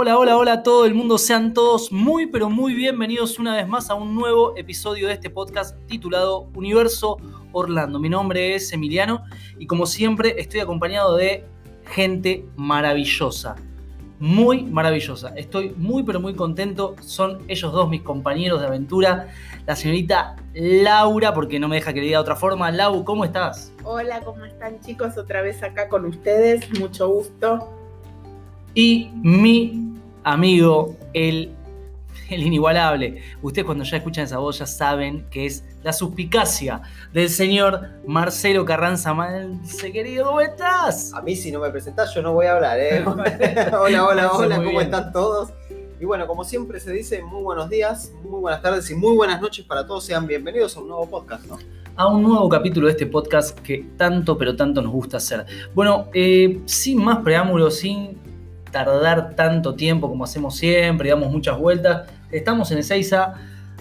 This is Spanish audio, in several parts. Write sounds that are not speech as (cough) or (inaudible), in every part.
Hola, hola, hola a todo el mundo. Sean todos muy, pero muy bienvenidos una vez más a un nuevo episodio de este podcast titulado Universo Orlando. Mi nombre es Emiliano y como siempre estoy acompañado de gente maravillosa. Muy maravillosa. Estoy muy, pero muy contento. Son ellos dos mis compañeros de aventura. La señorita Laura, porque no me deja que le diga de otra forma. Lau, ¿cómo estás? Hola, ¿cómo están chicos? Otra vez acá con ustedes. Mucho gusto. y mi amigo, el, el inigualable. Ustedes cuando ya escuchan esa voz ya saben que es la suspicacia del señor Marcelo Carranza Malce, querido, ¿cómo estás? A mí si no me presentás yo no voy a hablar, ¿eh? (laughs) (laughs) hola, hola, hola, ¿cómo bien. están todos? Y bueno, como siempre se dice, muy buenos días, muy buenas tardes y muy buenas noches para todos. Sean bienvenidos a un nuevo podcast, ¿no? A un nuevo capítulo de este podcast que tanto, pero tanto nos gusta hacer. Bueno, eh, sin más preámbulos, sin tardar tanto tiempo como hacemos siempre, damos muchas vueltas, estamos en Ezeiza,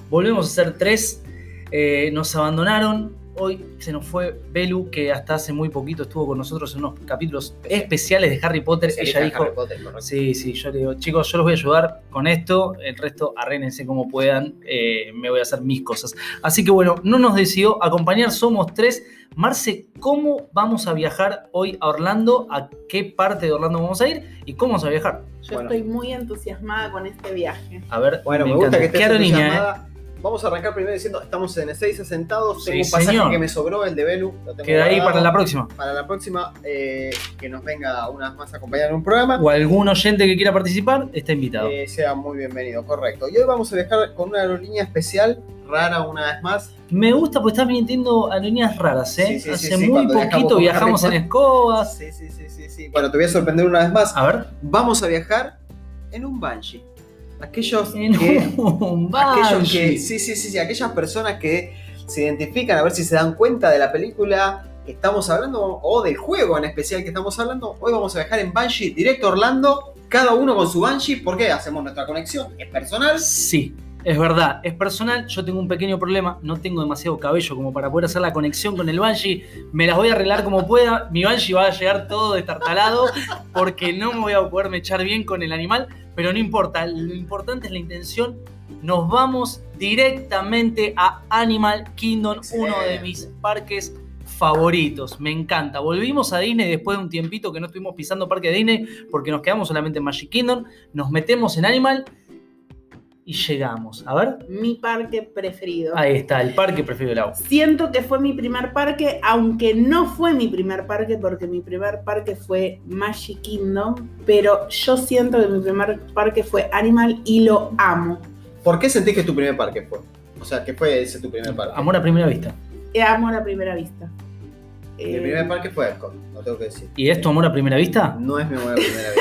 volvemos a hacer tres, eh, nos abandonaron, hoy se nos fue Belu, que hasta hace muy poquito estuvo con nosotros en unos capítulos especiales de Harry Potter, ella dijo... Harry Potter, correcto. Sí, sí, yo le digo, chicos, yo los voy a ayudar con esto, el resto arrénense como puedan, eh, me voy a hacer mis cosas. Así que bueno, no nos decidió acompañar, somos tres. Marce, ¿cómo vamos a viajar hoy a Orlando? ¿A qué parte de Orlando vamos a ir? ¿Y cómo vamos a viajar? Yo Bueno. estoy muy entusiasmada con este viaje. A ver, Bueno, me, encanta. gusta que estés ¿Qué aerolínea, eh? Vamos a arrancar primero diciendo, estamos en Ezeiza sentados, Sí, tengo un pasaje señor. que me sobró, el de Belu. lo tengo Queda ahí para la próxima. Para la próxima, eh, que nos venga una vez más a acompañar en un programa. O algún oyente que quiera participar, está invitado. Eh, sea muy bienvenido, correcto. Y hoy vamos a viajar con una aerolínea especial, rara una vez más. Me gusta porque estás vintiendo aerolíneas raras, ¿eh? Sí, sí, sí, Hace sí, muy viajamos poquito viajamos en escobas. Sí, sí, sí, sí, sí. Bueno, te voy a sorprender una vez más. A ver, Vamos a viajar en un Banshee. Aquellos en que. un aquellos que. Sí, sí, sí, sí. Aquellas personas que se identifican, a ver si se dan cuenta de la película que estamos hablando, o del juego en especial que estamos hablando. Hoy vamos a viajar en Banshee directo a Orlando, cada uno con su Banshee, porque hacemos nuestra conexión. Es personal. Sí, es verdad, es personal. Yo tengo un pequeño problema, no tengo demasiado cabello como para poder hacer la conexión con el Banshee. Me las voy a arreglar como pueda. Mi Banshee va a llegar todo destartalado porque no me voy a poderme echar bien con el animal, pero no importa. Lo importante es la intención. Nos vamos directamente a Animal Kingdom, uno de mis parques favoritos. Me encanta. Volvimos a Disney después de un tiempito que no estuvimos pisando parque de Disney porque nos quedamos solamente en Magic Kingdom. Nos metemos en Animal y llegamos. A ver. Mi parque preferido. Ahí está, el parque preferido del agua. Siento que fue mi primer parque, aunque no fue mi primer parque, porque mi primer parque fue Magic Kingdom, pero yo siento que mi primer parque fue Animal y lo amo. ¿Por qué sentís que tu primer parque fue? O sea, que fue ese tu primer parque. Amor a primera vista. Eh, Amo a primera vista. Mi Eh, primer parque fue Epcot, no tengo que decir. ¿Y es tu amor a primera vista? No es mi amor a primera vez.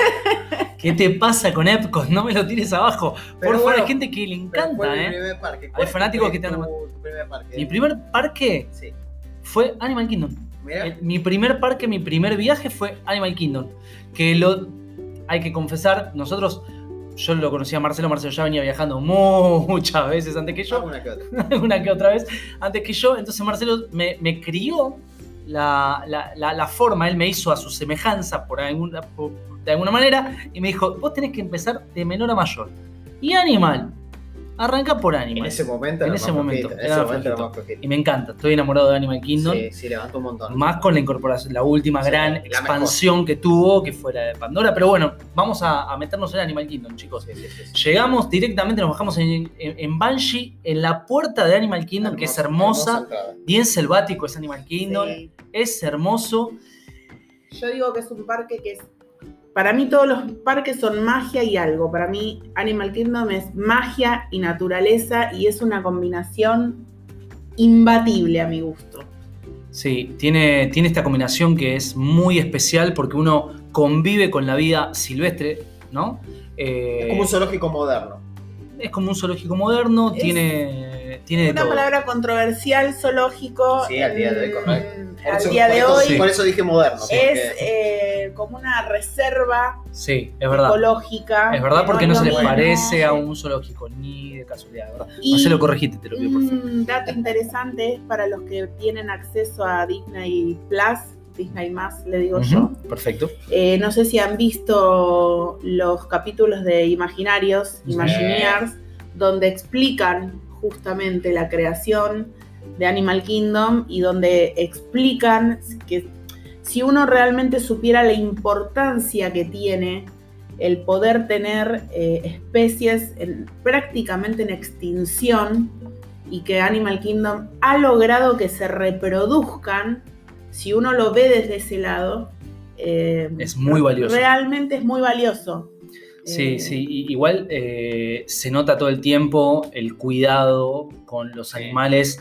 (laughs) ¿Qué te pasa con Epcot? No me lo tires abajo. Por Pero favor, bueno, hay gente que le encanta, mi ¿eh? primer parque. Hay fanáticos que te parque. Mi primer parque Sí. fue Animal Kingdom. El- mi primer parque, mi primer viaje fue Animal Kingdom. Que lo hay que confesar, nosotros, yo lo conocía a Marcelo, Marcelo ya venía viajando muchas veces antes que yo. alguna que otra. (laughs) una que otra vez antes que yo. Entonces Marcelo me, me crió la, la- la- forma, él me hizo a su semejanza por alguna, de alguna manera y me dijo, vos tenés que empezar de menor a mayor. Y Animal, arranca por En Animal. ese momento En era ese más momento, flojito, En era ese momento era más. Y me encanta, estoy enamorado de Animal Kingdom. Sí, sí, levantó un montón. Más con la incorporación, la última Sí, gran la expansión que tuvo, que fue la de Pandora. Pero bueno, vamos a, a meternos en Animal Kingdom, chicos. Sí, sí, sí, sí. Llegamos directamente, nos bajamos en, en- en Banshee, en la puerta de Animal Kingdom, que es hermosa. entrada. Bien selvático es Animal Kingdom. sí. Es hermoso. Yo digo que es un parque que es. Para mí, todos los parques son magia y algo. Para mí, Animal Kingdom es magia y naturaleza y es una combinación imbatible a mi gusto. Sí, tiene, tiene esta combinación que es muy especial porque uno convive con la vida silvestre, ¿no? Eh, Es como un zoológico moderno. es como un zoológico moderno, Es tiene, tiene de Una todo. palabra controversial, zoológico. Sí, al día de hoy, correcto. Por Al eso- día de hoy Por eso dije moderno. es porque- eh, como una reserva Sí, es verdad. ecológica. Es verdad que porque no se mismo. parece a un zoológico, ni de casualidad, ¿verdad? Y- Marcelo, corregite, te lo pido por favor. Un dato interesante es para los que tienen acceso a Disney Plus Disney más, le digo yo. Perfecto. Eh, no sé si han visto los capítulos de Imaginarios, Sí. Imagineers, donde explican justamente la creación de Animal Kingdom y donde explican que si uno realmente supiera la importancia que tiene el poder tener eh, especies en- prácticamente en extinción y que Animal Kingdom ha logrado que se reproduzcan, si uno lo ve desde ese lado, eh, Es muy valioso. Realmente es muy valioso. Sí, Eh, sí, igual eh, se nota todo el tiempo el cuidado con los animales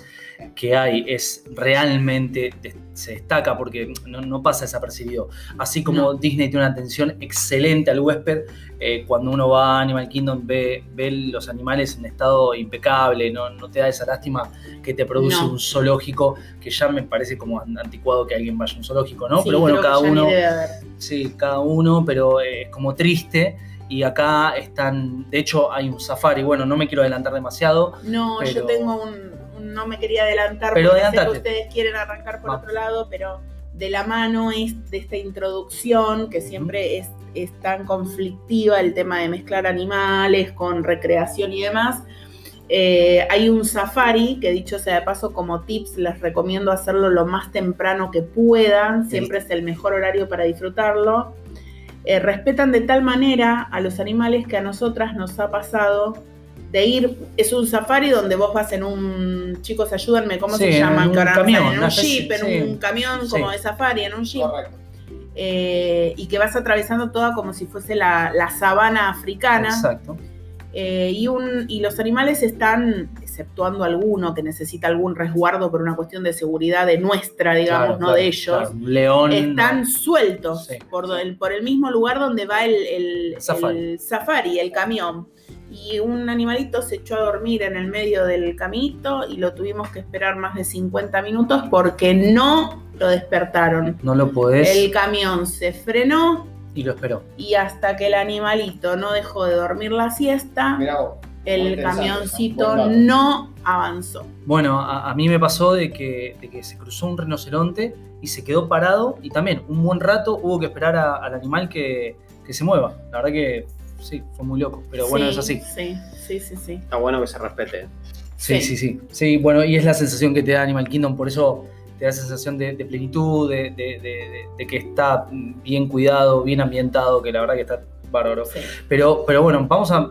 que hay, es realmente, se destaca porque no, no pasa desapercibido. Así como No. Disney tiene una atención excelente al huésped, eh, cuando uno va a Animal Kingdom ve, ve los animales en estado impecable, no, no te da esa lástima que te produce un zoológico, que ya me parece como anticuado que alguien vaya a un zoológico, ¿no? sí, Pero bueno, cada uno... Sí, cada uno, pero es como triste. Y acá están, de hecho hay un safari, bueno, no me quiero adelantar demasiado. No, Pero- yo tengo un, un- No me quería adelantar Pero porque sé que ustedes quieren arrancar por Va. otro lado, pero de la mano es de esta introducción que siempre es, es tan conflictiva el tema de mezclar animales con recreación y demás. Eh, hay un safari que dicho sea de paso como tips les recomiendo hacerlo lo más temprano que puedan, siempre es el mejor horario para disfrutarlo. Eh, respetan de tal manera a los animales que a nosotras nos ha pasado de ir, es un safari donde vos vas en un, chicos ayúdenme, ¿cómo Sí, se en llaman? un ahora no camión, en un jeep, en sí. un camión Sí. como de safari, en un jeep Correcto. eh, y que vas atravesando toda como si fuese la, la sabana africana. Exacto. eh, y, un, y los animales están, exceptuando alguno que necesita algún resguardo por una cuestión de seguridad de nuestra, digamos, Claro, no claro, de ellos, claro. León. están sueltos Sí. por, el, por el mismo lugar donde va el, el- Safari. el safari, el camión. Y un animalito se echó a dormir en el medio del caminito y lo tuvimos que esperar más de 50 minutos porque no lo despertaron. No lo podés. El camión se frenó Y lo esperó. y hasta que el animalito no dejó de dormir la siesta, Mirá vos. El camioncito no avanzó. Bueno, a, a mí me pasó de que, de que se cruzó un rinoceronte y se quedó parado y también un buen rato hubo que esperar a- al animal que, que se mueva. La verdad que sí, fue muy loco, pero bueno, Sí, es así. Sí, sí, sí, sí. Está bueno que se respete. Sí, Sí. sí, sí. Sí, bueno, y es la sensación que te da Animal Kingdom, por eso te da sensación de, de plenitud, de, de- de- de- de que está bien cuidado, bien ambientado, que la verdad que está bárbaro. sí. Pero, pero bueno, vamos a.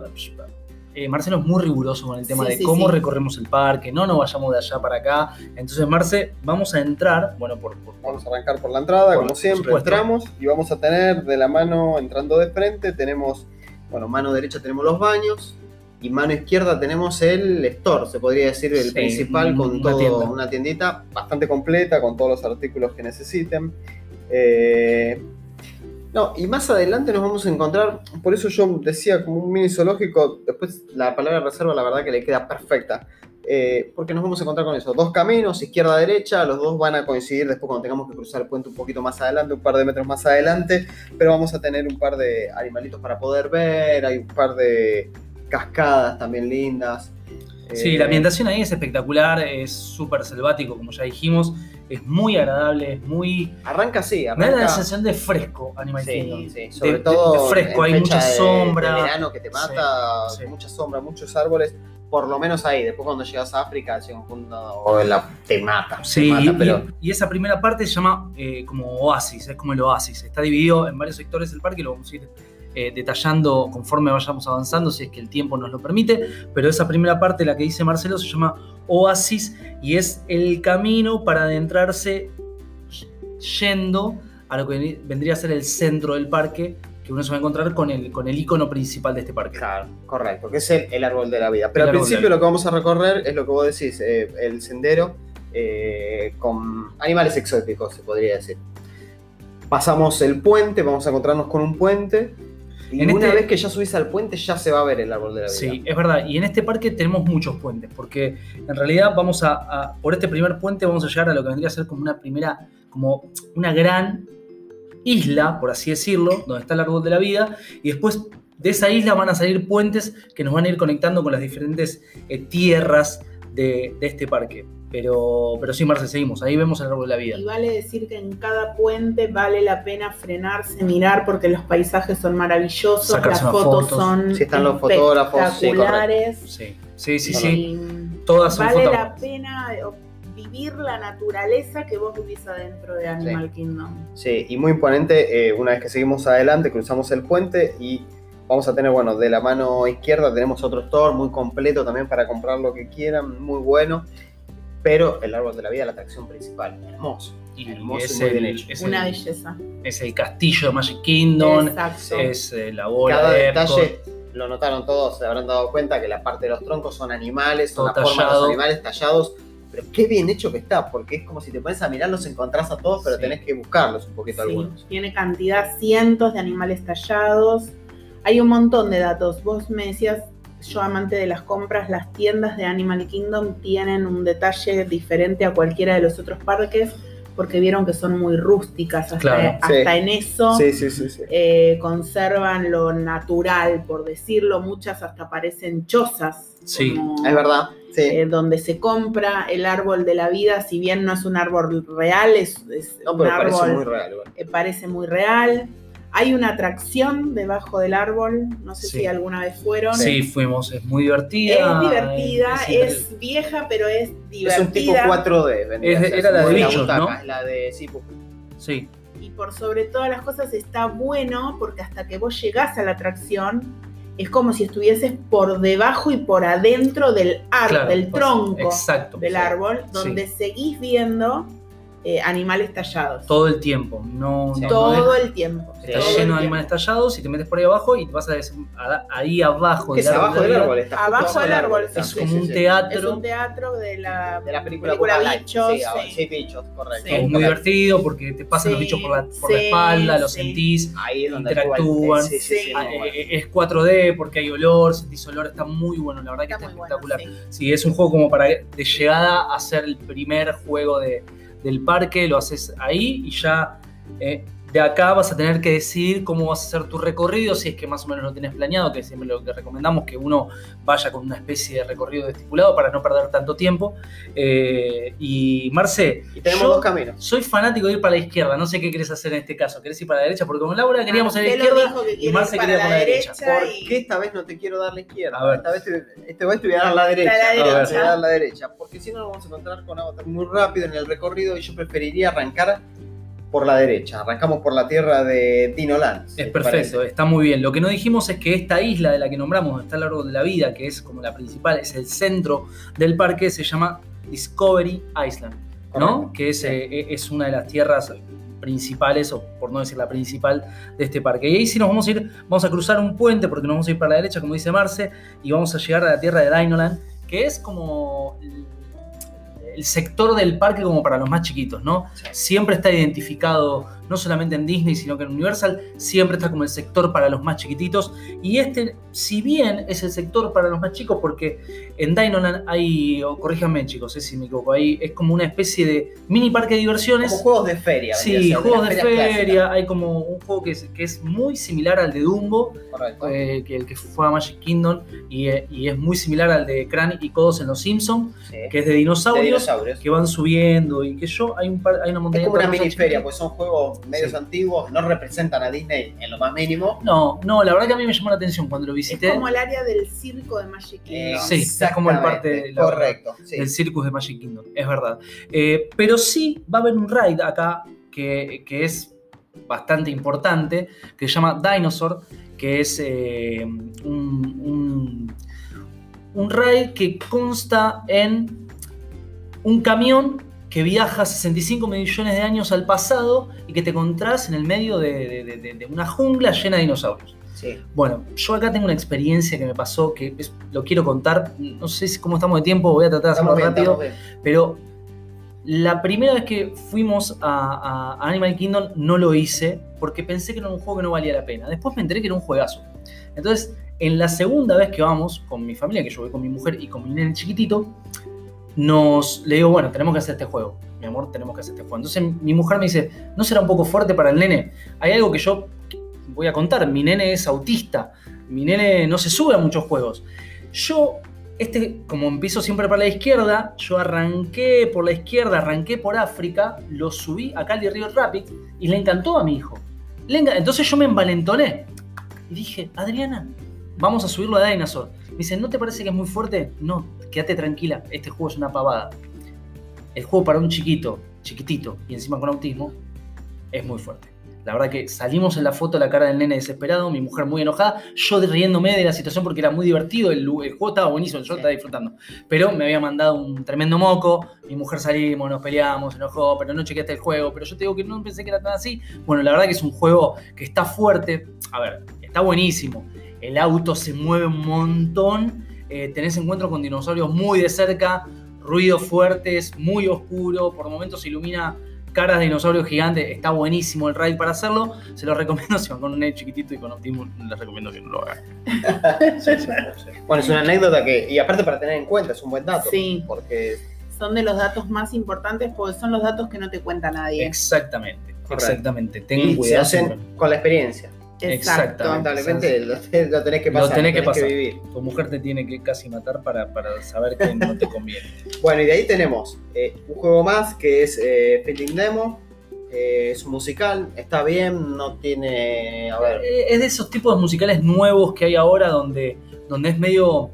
eh, Marcelo es muy riguroso con el tema Sí, de sí, cómo sí. recorremos el parque, no nos vayamos de allá para acá. Entonces, Marce, vamos a entrar, bueno, por, por- Vamos a arrancar por la entrada, Por como siempre, entramos y vamos a tener de la mano entrando de frente, tenemos, bueno, mano derecha tenemos los baños y mano izquierda tenemos el store, se podría decir, el Sí, principal con una todo, tienda. una tiendita bastante completa con todos los artículos que necesiten. Eh, no, y más adelante nos vamos a encontrar, por eso yo decía como un mini zoológico, después la palabra reserva la verdad que le queda perfecta. Eh, porque nos vamos a encontrar con eso. Dos caminos, izquierda-derecha, los dos van a coincidir después cuando tengamos que cruzar el puente un poquito más adelante, un par de metros más adelante, pero vamos a tener un par de animalitos para poder ver, hay un par de cascadas también lindas. Sí, Eh, la ambientación ahí es espectacular, es súper selvático, como ya dijimos, es muy agradable, es muy... Arranca así, Me da la sensación de fresco Animal Sí, Kingdom. sí, sobre de- todo de fresco, hay mucha de- sombra. De verano que te mata, Sí, sí. mucha sombra, muchos árboles, por lo menos ahí. Después cuando llegas a África llega un punto o la- te mata, te Sí, mata, y, pero y esa primera parte se llama eh, como oasis, es como el oasis. Está dividido en varios sectores del parque, lo vamos a ir eh, detallando conforme vayamos avanzando, si es que el tiempo nos lo permite. Pero esa primera parte, la que dice Marcelo, se llama oasis y es el camino para adentrarse yendo a lo que vendría a ser el centro del parque, que uno se va a encontrar con el, con el icono principal de este parque. Claro, correcto, que es el, el árbol de la vida. Pero El al principio lo que vamos a recorrer es lo que vos decís, eh, el sendero eh, con animales exóticos, se podría decir. Pasamos el puente, vamos a encontrarnos con un puente. Y En una este- vez que ya subís al puente, ya se va a ver el árbol de la vida. Sí, es verdad. Y en este parque tenemos muchos puentes, porque en realidad vamos a, a- por este primer puente vamos a llegar a lo que vendría a ser como una primera, como una gran isla, por así decirlo, donde está el árbol de la vida, y después de esa isla van a salir puentes que nos van a ir conectando con las diferentes eh, tierras de, de este parque. Pero, pero sí, Marce, seguimos. Ahí vemos el árbol de la vida. Y vale decir que en cada puente vale la pena frenarse, mirar, porque los paisajes son maravillosos, Sacarse las fotos foto. son Sí, están los fotógrafos, sí, espectaculares. Sí, sí, sí. Todas son vale la pena vivir la naturaleza que vos vivís adentro de Animal Kingdom. Sí, y muy imponente, eh, una vez que seguimos adelante, cruzamos el puente y vamos a tener, bueno, de la mano izquierda tenemos otro store muy completo también para comprar lo que quieran, muy bueno. Pero el árbol de la vida, la atracción principal, hermoso. Y Hermoso y es muy bien el, hecho. es, Una el, belleza. es el castillo de Magic Kingdom, Exacto. es eh, la bola Cada de Epcot. detalle, lo notaron todos, se habrán dado cuenta que la parte de los troncos son animales, son la forma de los animales tallados. Pero qué bien hecho que está, porque es como si te pones a mirar, los encontrás a todos, pero Sí. tenés que buscarlos un poquito Sí, algunos. tiene cantidad, cientos de animales tallados. Hay un montón de datos. Vos me decías, yo amante de las compras, las tiendas de Animal Kingdom tienen un detalle diferente a cualquiera de los otros parques porque vieron que son muy rústicas. Hasta, Claro, sí. hasta en eso Sí, sí, sí, sí. eh, conservan lo natural, por decirlo. Muchas hasta parecen chozas. Sí, como, Es verdad, sí. eh, donde se compra el árbol de la vida, si bien no es un árbol real, es, es no, un árbol parece muy real. eh, parece muy real. Hay una atracción debajo del árbol, no sé Sí. si alguna vez fueron. Sí, fuimos, es muy divertida. Es divertida, es es, vieja, pero es Es un tipo divertida. 4D. vendría Es de- era la de la bichos, ¿no? La de sí, pu- Sí, Y por sobre todas las cosas está bueno porque hasta que vos llegás a la atracción es como si estuvieses por debajo y por adentro del árbol, claro, del pues, tronco Exacto. del sí. árbol, donde seguís viendo eh, animales tallados. Todo el tiempo. No, Sí. no- no Todo es- el tiempo. Está lleno de animales tallados y te metes por ahí abajo y te vas a des- a- ahí abajo es abajo de del árbol. Está Abajo del árbol, está. Es como sí, un sí. teatro. Es un teatro de la, De la película, película. Bichos, Sí, sí. sí, bichos, correcto. Es muy divertido porque te pasan los bichos por la, por la sí, espalda, los sentís. Ahí es donde interactúan. Ah, eh, Es 4D porque hay olor, sentís olor, está muy bueno, la verdad que Está está, muy bueno, espectacular. Sí, es un juego como para de llegada a ser el primer juego de- del parque, lo haces ahí y ya eh, de acá vas a tener que decidir cómo vas a hacer tu recorrido, si es que más o menos lo tenés planeado, que siempre lo que recomendamos que uno vaya con una especie de recorrido estipulado para no perder tanto tiempo. Eh, y Marce, Y tenemos yo dos caminos. soy fanático de ir para la izquierda, no sé qué querés hacer en este caso, ¿querés ir para la derecha? Porque con Laura queríamos ir a la izquierda. que quiere Marce ir para quería la derecha. derecha. ¿Por y- qué esta vez no te quiero dar la izquierda? A ver. Esta vez te, esta vez te voy a dar la derecha. La Te voy a dar la derecha. Porque si no, nos vamos a encontrar con Avatar muy rápido en el recorrido y yo preferiría arrancar por la derecha. Arrancamos por la tierra de Dino Land. Es perfecto, está muy bien. Lo que no dijimos es que esta isla de la que nombramos, está el árbol de la vida, que es como la principal, es el centro del parque, se llama Discovery Island, ¿no? Que es, Sí. eh, es una de las tierras principales, o por no decir la principal, de este parque. Y ahí sí nos vamos a ir, vamos a cruzar un puente, porque nos vamos a ir para la derecha, como dice Marce, y vamos a llegar a la tierra de Dinoland, que es como el- sector del parque como para los más chiquitos, ¿no? Sí. siempre está identificado, no solamente en Disney, sino que en Universal, siempre está como el sector para los más chiquititos. Y este, si bien es el sector para los más chicos, porque en Dinoland hay, o corríjanme chicos, eh, si me equivoco, ahí es como una especie de mini parque de diversiones. Como juegos de feria. Sí, juegos de feria, hay como un juego que es, que es muy similar al de Dumbo, eh, que el que fue a Magic Kingdom, y, eh, y es muy similar al de Crane y Codos en Los Simpsons, Sí. que es de De dinosaurios, que van subiendo y que yo, hay, un par- hay una montaña Es como una mini feria, pues son juegos medios Sí. antiguos, no representan a Disney en lo más mínimo. No, no, la verdad que a mí me llamó la atención cuando lo Es visité. como el área del circo de Magic Kingdom. Sí, es como el parte la- Correcto. sí. del Circus de Magic Kingdom, es verdad. Eh, pero sí va a haber un ride acá que, que es bastante importante, que se llama Dinosaur, que es eh, un, un, un ride que consta en un camión que viaja 65 millones de años al pasado y que te encontrás en el medio de, de- de- de una jungla llena de dinosaurios. Sí. Bueno, yo acá tengo una experiencia que me pasó que es- lo quiero contar. No sé si- cómo estamos de tiempo, voy a tratar de hacerlo bien, rápido. Pero la primera vez que fuimos a, a Animal Kingdom no lo hice porque pensé que era un juego que no valía la pena. Después me enteré que era un juegazo. Entonces, en la segunda vez que vamos con mi familia, que yo voy con mi mujer y con mi nene chiquitito, nos le digo, bueno, tenemos que hacer este juego. Mi amor, tenemos que hacer este juego. Entonces mi mujer me dice, ¿no será un poco fuerte para el nene? Hay algo que yo voy a contar. Mi nene es autista. Mi nene no se sube a muchos juegos. Yo Este, como empiezo siempre para la izquierda, yo arranqué por la izquierda, arranqué por África, lo subí a Cali River Rapids y le encantó a mi hijo. Entonces yo me envalentoné y dije, Adriana, vamos a subirlo a Dinosaur. Me dice, ¿no te parece que es muy fuerte? No, quédate tranquila, este juego es una pavada. El juego para un chiquito, chiquitito y encima con autismo, es muy fuerte. La verdad que salimos en la foto la cara del nene desesperado, mi mujer muy enojada, yo riéndome de la situación porque era muy divertido, el, el juego estaba buenísimo, yo estaba disfrutando. Pero me había mandado un tremendo moco, mi mujer salimos, nos peleamos, se enojó, pero no chequeaste el juego, pero yo te digo que no pensé que era tan así. Bueno, la verdad que es un juego que está fuerte, a ver, está buenísimo. El auto se mueve un montón, eh, tenés encuentros con dinosaurios muy de cerca, ruidos fuertes, muy oscuro, por momentos se ilumina caras de dinosaurios gigantes, está buenísimo el ride para hacerlo, se lo recomiendo (laughs) si van con un nene chiquitito y con autismo, les recomiendo que no lo hagan. (laughs) Bueno, es una anécdota que, y aparte para tener en cuenta, es un buen dato. Sí. Porque Son de los datos más importantes porque son los datos que no te cuenta nadie. Exactamente, Correcto. exactamente, tengan y se cuidado. hacen siempre. con la experiencia. Exactamente. Lamentablemente lo, lo tenés que Lo pasar, tenés que pasar. vivir. Tu mujer te tiene que casi matar para, para saber que no te conviene. (laughs) Bueno, y de ahí tenemos eh, un juego más que es eh, Feeling Demo. Eh, es un musical, está bien, no tiene. A ver. Eh, Es de esos tipos de musicales nuevos que hay ahora donde, donde es medio.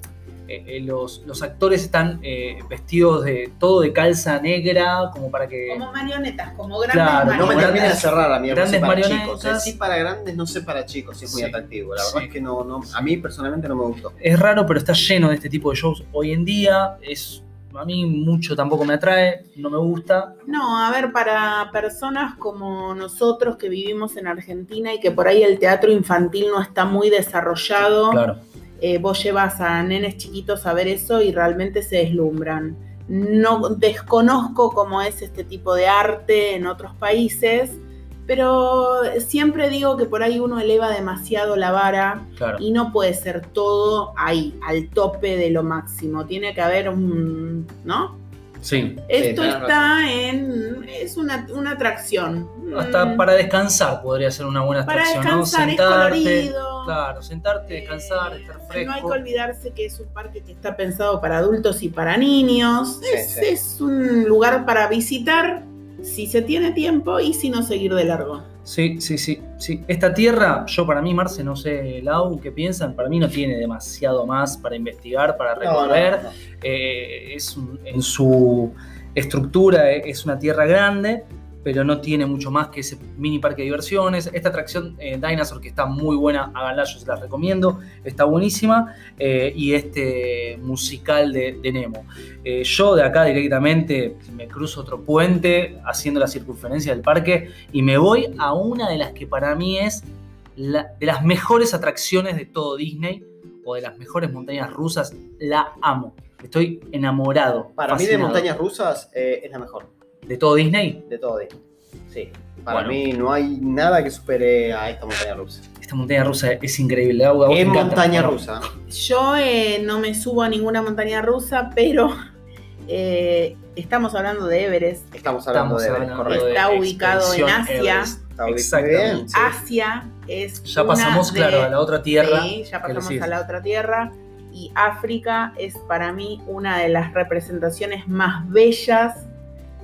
Eh, eh, los, los actores están eh, vestidos de todo de calza negra, como para que. Como marionetas, como grandes Claro, No me marionetas. termina de cerrar a mí, Grandes sí para marionetas. chicos. eh, sí para grandes, no sé para chicos, si es muy atractivo. La verdad es que no, no, a mí personalmente no me gustó. Es raro, pero está lleno de este tipo de shows hoy en día. Es, a mí mucho tampoco me atrae, no me gusta. No, a ver, para personas como nosotros que vivimos en Argentina y que por ahí el teatro infantil no está muy desarrollado, Claro. Eh, vos llevas a nenes chiquitos a ver eso y realmente se deslumbran. No desconozco cómo es este tipo de arte en otros países, pero siempre digo que por ahí uno eleva demasiado la vara Claro. y no puede ser todo ahí, al tope de lo máximo. Tiene que haber un, ¿no? Sí. Esto está en. Es una, una atracción. Hasta Mm, para descansar podría ser una buena para atracción, ¿no? descansar, es Sentarte. colorido. Claro, sentarte, descansar, estar No hay fresco. que olvidarse que es un parque que está pensado para adultos y para niños. Sí, es, sí. es un lugar para visitar si se tiene tiempo y si no seguir de largo. Sí, sí, sí, sí. Esta tierra, yo para mí, Marce, no sé, Lau, ¿qué piensan? Para mí no tiene demasiado más para investigar, para No, no, recorrer. no. Eh, es un- en su estructura eh, es una tierra grande, pero no tiene mucho más que ese mini parque de diversiones. Esta atracción eh, Dinosaur, que está muy buena, háganla, yo se la recomiendo, está buenísima. Eh, y este musical de, de Nemo. Eh, yo de acá directamente me cruzo otro puente haciendo la circunferencia del parque y me voy a una de las que para mí es la- de las mejores atracciones de todo Disney o de las mejores montañas rusas. La amo. Estoy enamorado. Para mí, de montañas rusas es la mejor ¿De todo Disney? de todo Disney. Sí. Para Bueno. mí no hay nada que supere a esta montaña rusa. Esta montaña rusa es increíble. A vos te Es montaña rusa. Yo eh, no me subo a ninguna montaña rusa, pero (laughs) eh, estamos hablando de Everest. Estamos hablando Estamos de Everest, hablando correcto. de Está ubicado en Asia. Everest. Está ubicado Exactamente. Asia es. Ya una pasamos, de- claro, a la otra tierra. Sí, ya pasamos a la otra tierra. Y África es para mí una de las representaciones más bellas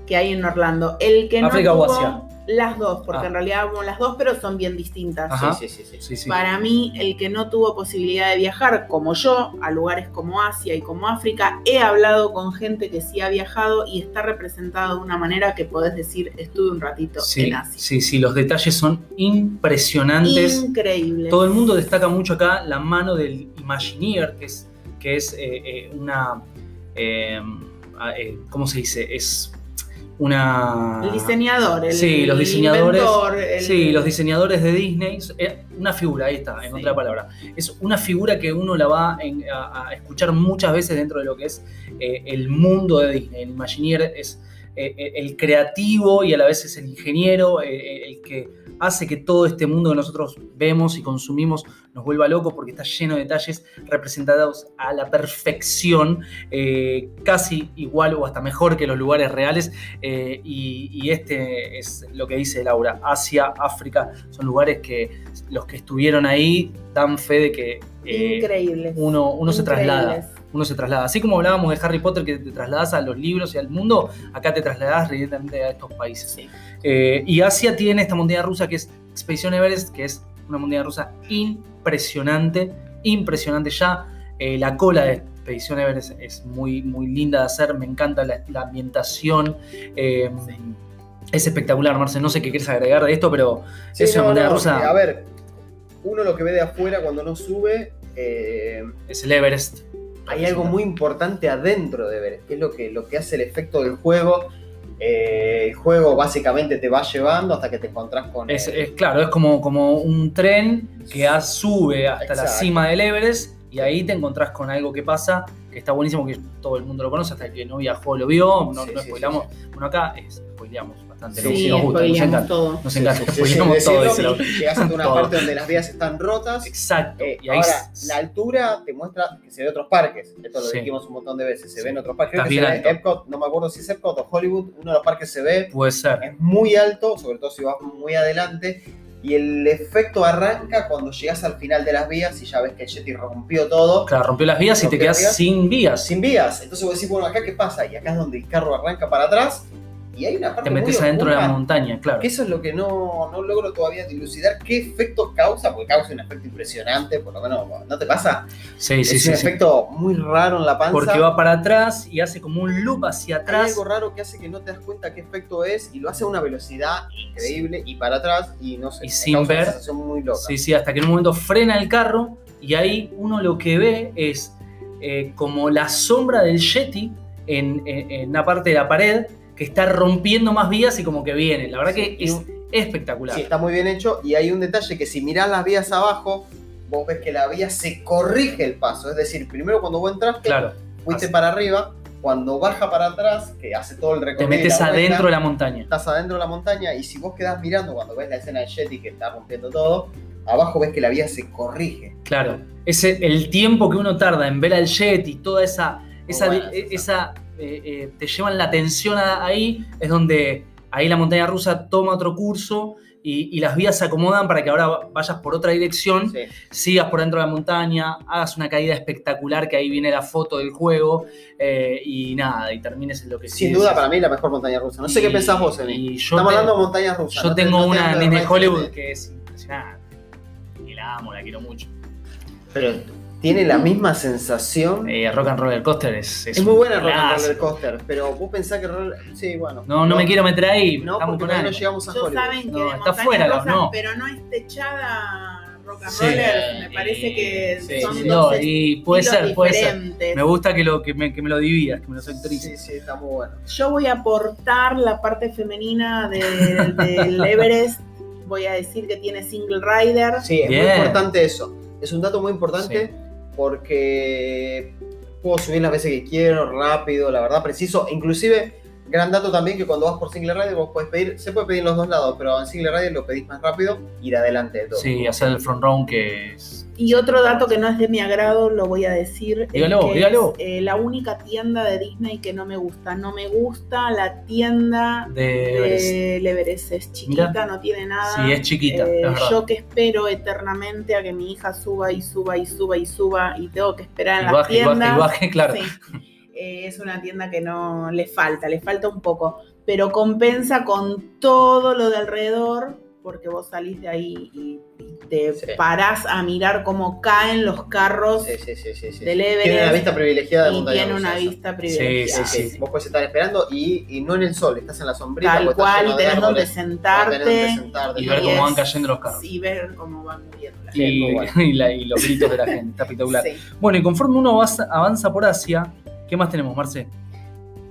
que hay en Orlando. El que no ¿África o Asia? las dos, porque Ah. en realidad vamos las dos, pero son bien distintas. Ajá. Sí, sí, sí, sí. Sí, sí. Para mí, el que no tuvo posibilidad de viajar, como yo, a lugares como Asia y como África, he hablado con gente que sí ha viajado y está representado de una manera que podés decir, estuve un ratito Sí, en Asia. sí, sí, los detalles son impresionantes. Increíble. Todo el mundo destaca mucho acá la mano del Imagineer, que es, que es eh, eh, una. eh, ah, eh, ¿Cómo se dice? Es una. El diseñador, el, Sí, los diseñadores- inventor, el- Sí, los diseñadores de Disney, eh, una figura, ahí está, en Sí. otra palabra. Es una figura que uno la va a, a escuchar muchas veces dentro de lo que es eh, el mundo de Disney. El Imagineer es eh, el creativo y a la vez es el ingeniero, eh, el que hace que todo este mundo que nosotros vemos y consumimos nos vuelva locos porque está lleno de detalles representados a la perfección, eh, casi igual o hasta mejor que los lugares reales. eh, y, y este es lo que dice Laura, Asia, África, son lugares que los que estuvieron ahí dan fe de que eh, Increíbles. uno, uno se traslada. uno se traslada. Así como hablábamos de Harry Potter, que te trasladas a los libros y al mundo, acá te trasladas directamente a estos países. Sí. Eh, y Asia tiene esta montaña rusa que es Expedición Everest, que es una montaña rusa impresionante, impresionante ya. Eh, la cola de Expedición Everest es muy, muy linda de hacer, me encanta la, la ambientación. eh, Sí. Es espectacular, Marce. No sé qué quieres agregar de esto, pero Sí, es una no, montaña no, rusa. eh, A ver, uno lo que ve de afuera cuando no sube, eh, Es el Everest. hay algo muy importante adentro de ver, que es lo que, lo que hace el efecto del juego. Eh, el juego básicamente te va llevando hasta que te encontrás con Es, el- es claro, es como, como un tren que sube hasta la cima del Everest y ahí te encontrás con algo que pasa, que está buenísimo, que todo el mundo lo conoce, hasta el que no viajó lo vio, no, Sí, no sí, spoilamos. Bueno, acá es, spoileamos bastante, Sí, nos gusta, nos encanta. todo. Nos encanta, sí, todo. decirlo, Llegas a una todo. parte donde las vías están rotas. Exacto. Eh, y ahora, la altura te muestra que se ve otros parques. Esto lo Sí. dijimos un montón de veces. Se Sí. ve en otros parques. Creo que se ve. Epcot, no me acuerdo si es Epcot o Hollywood. Uno de los parques se ve. puede ser. Es muy alto, sobre todo si vas muy adelante. Y el efecto arranca cuando llegas al final de las vías y ya ves que el Yeti rompió todo. Claro, rompió las vías y te quedas vías. sin vías. Sin vías. Entonces vos decís, bueno, acá qué pasa. Y acá es donde el carro arranca para atrás. Y hay una parte Te metes adentro de la montaña, claro. Que eso es lo que no, no logro todavía dilucidar. ¿Qué efecto causa? Porque causa un efecto impresionante, por lo menos, ¿no te pasa? Sí, sí, es sí. un sí. efecto muy raro en la panza. Porque va para atrás y hace como un loop hacia Hay atrás. algo raro que hace que no te das cuenta qué efecto es y lo hace a una velocidad increíble y para atrás y no sé, Y sin causa ver. una sensación muy loca. Sí, sí, hasta que en un momento frena el carro y ahí uno lo que ve es eh, como la sombra del Yeti en, en- en una parte de la pared que está rompiendo más vías y como que viene. La verdad Sí, que es un- espectacular. Sí, está muy bien hecho y hay un detalle que si mirás las vías abajo, vos ves que la vía se corrige el paso. Es decir, primero cuando vos entraste, Claro, fuiste Así. para arriba, cuando baja para atrás, que hace todo el te recorrido. y metes vuelta, adentro de la montaña. Estás adentro de la montaña y si vos quedás mirando cuando ves la escena de Yeti que está rompiendo todo, abajo ves que la vía se corrige. Claro, ese, el tiempo que uno tarda en ver al Yeti, toda esa, esa, buena esa. esa, eh, eh, te llevan la atención a- ahí, es donde ahí la montaña rusa toma otro curso y, y las vías se acomodan para que ahora vayas por otra dirección, Sí. sigas por dentro de la montaña, hagas una caída espectacular, que ahí viene la foto del juego, eh, y nada, y termines en lo que Sin duda para mí la mejor montaña rusa. No sé qué pensás vos, Emi. y yo Estamos te- hablando de montañas rusas. Yo no tengo te una Disney Resident Hollywood que es impresionante. Y la amo, la quiero mucho. Pero tiene la misma sensación. Eh, Rock and Roller Coaster es, es un muy buena Rock and. Roller Coaster, pero vos pensás que Roller... Sí, bueno. No, no, me quiero meter ahí. No, estamos porque con no llegamos a Yo Hollywood. saben que No, está fuera, rusas, no. pero no es techada rock and Sí, roller. Me parece que sí, son sí. dos No, y puede ser, puede ser. diferentes. Me gusta que, lo, que, me, que me lo dividas, que me lo sectorices. Sí, sí, está muy bueno. Yo voy a aportar la parte femenina de- del (laughs) Everest. Voy a decir que tiene single rider. Sí, es muy importante eso. Es un dato muy importante porque puedo subir las veces que quiero, rápido, la verdad, preciso. Inclusive, gran dato también que cuando vas por single rider vos podés pedir, se puede pedir en los dos lados, pero en single rider lo pedís más rápido, ir adelante de todo. Sí, hacer el front round que es. Y otro dato que no es de mi agrado, lo voy a decir. Dígalo, dígalo. Es, eh, la única tienda de Disney que no me gusta. No me gusta la tienda De Everest. Es chiquita, no tiene nada. Sí, es chiquita, Eh, es yo que espero eternamente a que mi hija suba y suba y suba y suba y tengo que esperar en Y las baje, y baje, y baje, claro. Sí. (laughs) Eh, es una tienda que no le falta, le falta un poco, pero compensa con todo lo de alrededor, porque vos salís de ahí y, y te Sí. parás a mirar cómo caen los carros Sí, sí, sí, sí, sí. del Everest. Tiene una vista privilegiada de y montaña tiene una eso. vista privilegiada. Sí, sí, Sí, Vos podés estar esperando y, y no en el sol, estás en la sombrita. Tal cual, tenés donde sentarte tenés donde sentarte, Y ver cómo van cayendo los carros. y ver cómo van muriendo la Sí, Y, (laughs) y la- y los gritos de la gente, está espectacular. Sí. Bueno, y conforme uno avanza, avanza por Asia, ¿qué más tenemos, Marce?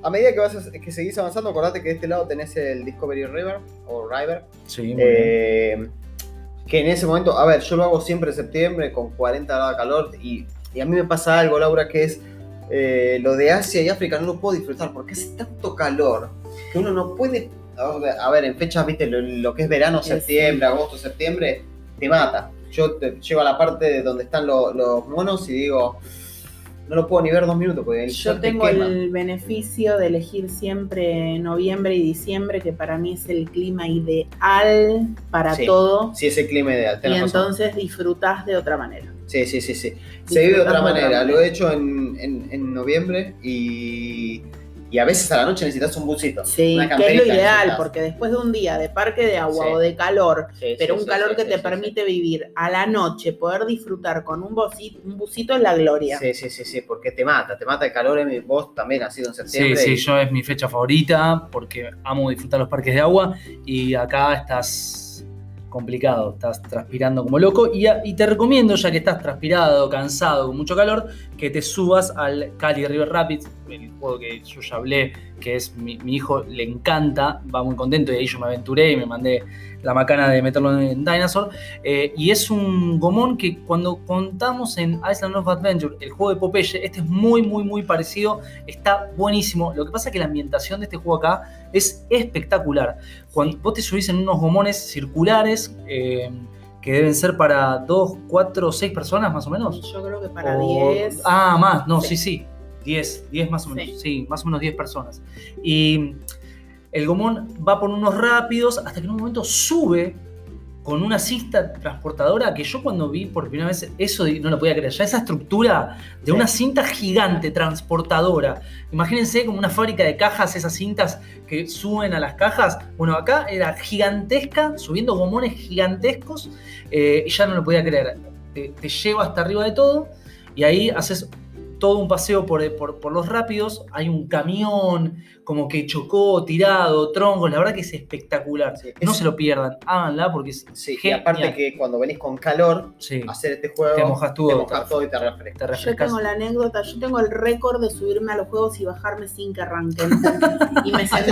A medida que, vas a- que seguís avanzando, acordate que de este lado tenés el Discovery River o River. Sí, muy bien. eh, que en ese momento, a ver, yo lo hago siempre en septiembre con 40 grados de calor y, y a mí me pasa algo, Laura, que es eh, lo de Asia y África no lo puedo disfrutar porque hace tanto calor que uno no puede. A ver, en fechas, viste, lo, lo que es verano, Sí. septiembre, agosto, septiembre, te mata. Yo te llego a la parte donde están lo- los monos y digo, no lo puedo ni ver dos minutos porque el Yo te tengo quema. el beneficio de elegir siempre noviembre y diciembre, que para mí es el clima ideal para Sí, todo. Sí, ese clima ideal. Y tenés razón. entonces disfrutás de otra manera. Sí, sí, sí, sí. Se vive de otra de otra manera. manera. Lo he hecho en, en- en noviembre y, y a veces a la noche necesitas un busito. Sí, una que es lo ideal, necesitas. porque después de un día de parque de agua Sí. o de calor, Sí, pero sí, un sí, calor sí, que sí, te sí, permite vivir a la noche, poder disfrutar con un, boci- un busito es la gloria. Sí, sí, sí, sí, porque te mata, te mata el calor. Emi, Vos también has ido en Sí, septiembre. sí, y- yo es mi fecha favorita porque amo disfrutar los parques de agua y acá estás complicado, estás transpirando como loco. Y, te recomiendo, ya que estás transpirado, cansado, con mucho calor, que te subas al Cali River Rapids, el juego que yo ya hablé, que es mi, mi hijo, le encanta, va muy contento y ahí yo me aventuré y me mandé la macana de meterlo en Dinosaur. Eh, y es un gomón que cuando contamos en Island of Adventure, el juego de Popeye, este es muy, muy, muy parecido, está buenísimo. Lo que pasa es que la ambientación de este juego acá es espectacular. Cuando vos te subís en unos gomones circulares, eh, que deben ser para 2, 4, 6 personas más o menos. Yo creo que para O- 10. Ah, más, no, sí, Sí. sí. 10, 10 más o menos. Sí. Sí. más o menos 10 personas. Y el gomón va por unos rápidos hasta que en un momento sube con una cinta transportadora que yo cuando vi por primera vez eso no lo podía creer. Ya esa estructura de Sí. una cinta gigante transportadora. Imagínense como una fábrica de cajas, esas cintas que suben a las cajas. Bueno, acá era gigantesca, subiendo gomones gigantescos eh, y ya no lo podía creer. Te, te lleva hasta arriba de todo y ahí haces todo un paseo por, por- por los rápidos. Hay un camión como que chocó, tirado, troncos. La verdad que es espectacular. Sí, No es- se lo pierdan, háganla porque es Sí, y aparte que cuando venís con calor, Sí, hacer este juego, te mojas todo, te mojas todo y te refresca. te Yo refrescas. tengo la anécdota, yo tengo el récord de subirme a los juegos y bajarme sin que arranquen. (laughs) Y me sentí,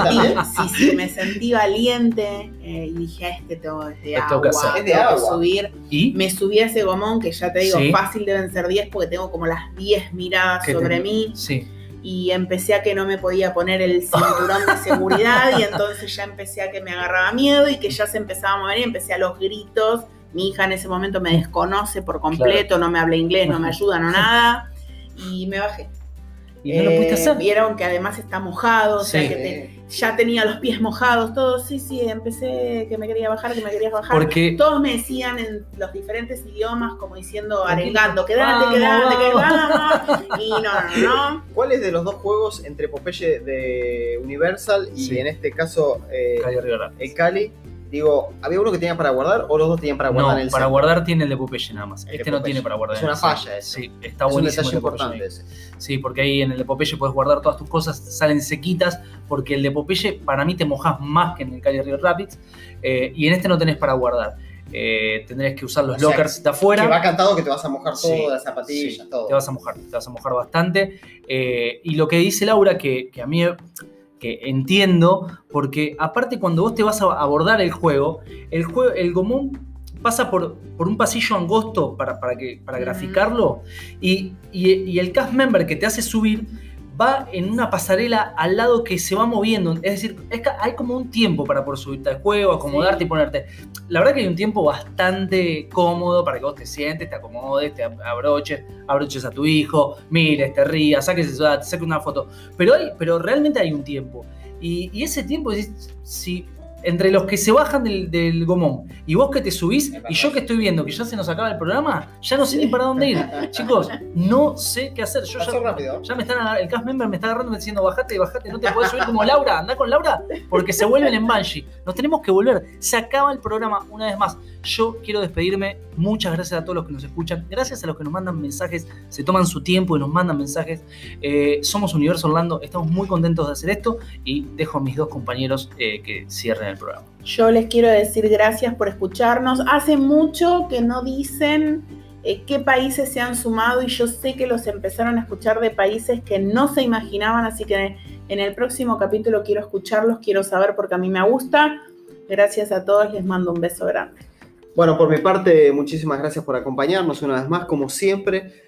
sí, sí, me sentí valiente eh, y dije, "A este tengo es de Lo agua, tengo que hacer. Tengo que agua. subir. Y Me subí a ese gomón que ya te digo, Sí. fácil deben ser 10 porque tengo como las 10 miradas Sobre mí sí, y empecé a que no me podía poner el cinturón de seguridad y (laughs) entonces ya empecé a que me agarraba miedo y que ya se empezaba a mover y empecé a los gritos. Mi hija en ese momento me desconoce por completo, no me habla inglés, no me ayuda, no (laughs) nada. Y me bajé. Y no lo pudiste Eh, hacer. Vieron que además está mojado, o sea que te- ya tenía los pies mojados, todo. Sí, sí, empecé que me quería bajar, que me quería bajar. Porque Todos me decían en los diferentes idiomas, como diciendo, arengando, quédate, quédate, vamos. Y no, no, no. (laughs) ¿Cuál es de los dos juegos entre Popeye de Universal y Sí. en este caso eh, el Cali? Digo, ¿había uno que tenía para guardar o los dos tenían para guardar No, en el para centro? guardar tiene el de Popeye nada más. El Este no tiene para guardar. Es en una el falla eso. Sí, está Es un buenísimo. detalle el de importante ese. Sí, porque ahí en el de Popeye puedes guardar todas tus cosas, salen sequitas, porque el de Popeye para mí te mojas más que en el Cali River Rapids, eh, y en este no tenés para guardar. Eh, tendrías que usar los O sea, lockers de afuera. Que va cantado que te vas a mojar todo, Sí, las zapatillas, sí, todo. Te vas a mojar, te vas a mojar bastante. Eh, y lo que dice Laura, que, que a mí que entiendo, porque aparte cuando vos te vas a abordar el juego, el, juego, el gomón pasa por, por un pasillo angosto para, para, que, para Ujú. graficarlo, y, y- y el cast member que te hace subir va en una pasarela al lado que se va moviendo. Es decir, es que hay como un tiempo para poder subirte al juego, acomodarte Sí. y ponerte. La verdad que hay un tiempo bastante cómodo para que vos te sientes, te acomodes, te abroches, abroches a tu hijo, mires, te rías, saques, te saques una foto. Pero, hay, pero realmente hay un tiempo. Y, y ese tiempo, si entre los que se bajan del, del gomón y vos que te subís, y yo que estoy viendo que ya se nos acaba el programa, ya no sé ni para dónde ir. (laughs) Chicos, no sé qué hacer. Yo ya, rápido. ya me están el cast member me está agarrando diciendo bajate, bajate, no te puedes subir como Laura, anda con Laura, porque se vuelven en Banshee. Nos tenemos que volver. Se acaba el programa una vez más. Yo quiero despedirme. Muchas gracias a todos los que nos escuchan. Gracias a los que nos mandan mensajes, se toman su tiempo y nos mandan mensajes. Eh, somos Universo Orlando, estamos muy contentos de hacer esto y dejo a mis dos compañeros eh, que cierren el programa. Yo les quiero decir gracias por escucharnos. Hace mucho que no dicen eh, qué países se han sumado y yo sé que los empezaron a escuchar de países que no se imaginaban, así que en el próximo capítulo quiero escucharlos, quiero saber porque a mí me gusta. Gracias a todos, les mando un beso grande. Bueno, por mi parte, muchísimas gracias por acompañarnos una vez más, como siempre,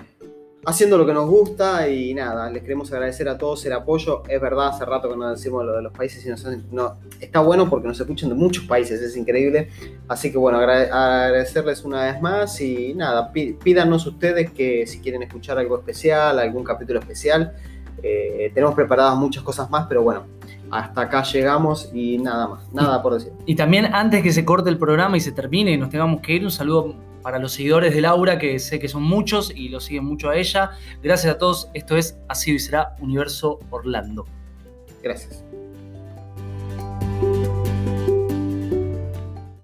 haciendo lo que nos gusta y nada, les queremos agradecer a todos el apoyo. Es verdad, hace rato que no decimos lo de los países y no, está bueno porque nos escuchan de muchos países, es increíble. Así que bueno, agrade- agradecerles una vez más y nada, pídanos ustedes que si quieren escuchar algo especial, algún capítulo especial. Eh, tenemos preparadas muchas cosas más, pero bueno, hasta acá llegamos y nada más, nada por decir. Y también antes que se corte el programa y se termine y nos tengamos que ir, un saludo para los seguidores de Laura, que sé que son muchos y lo siguen mucho a ella. Gracias a todos. Esto es sido y será Universo Orlando. Gracias.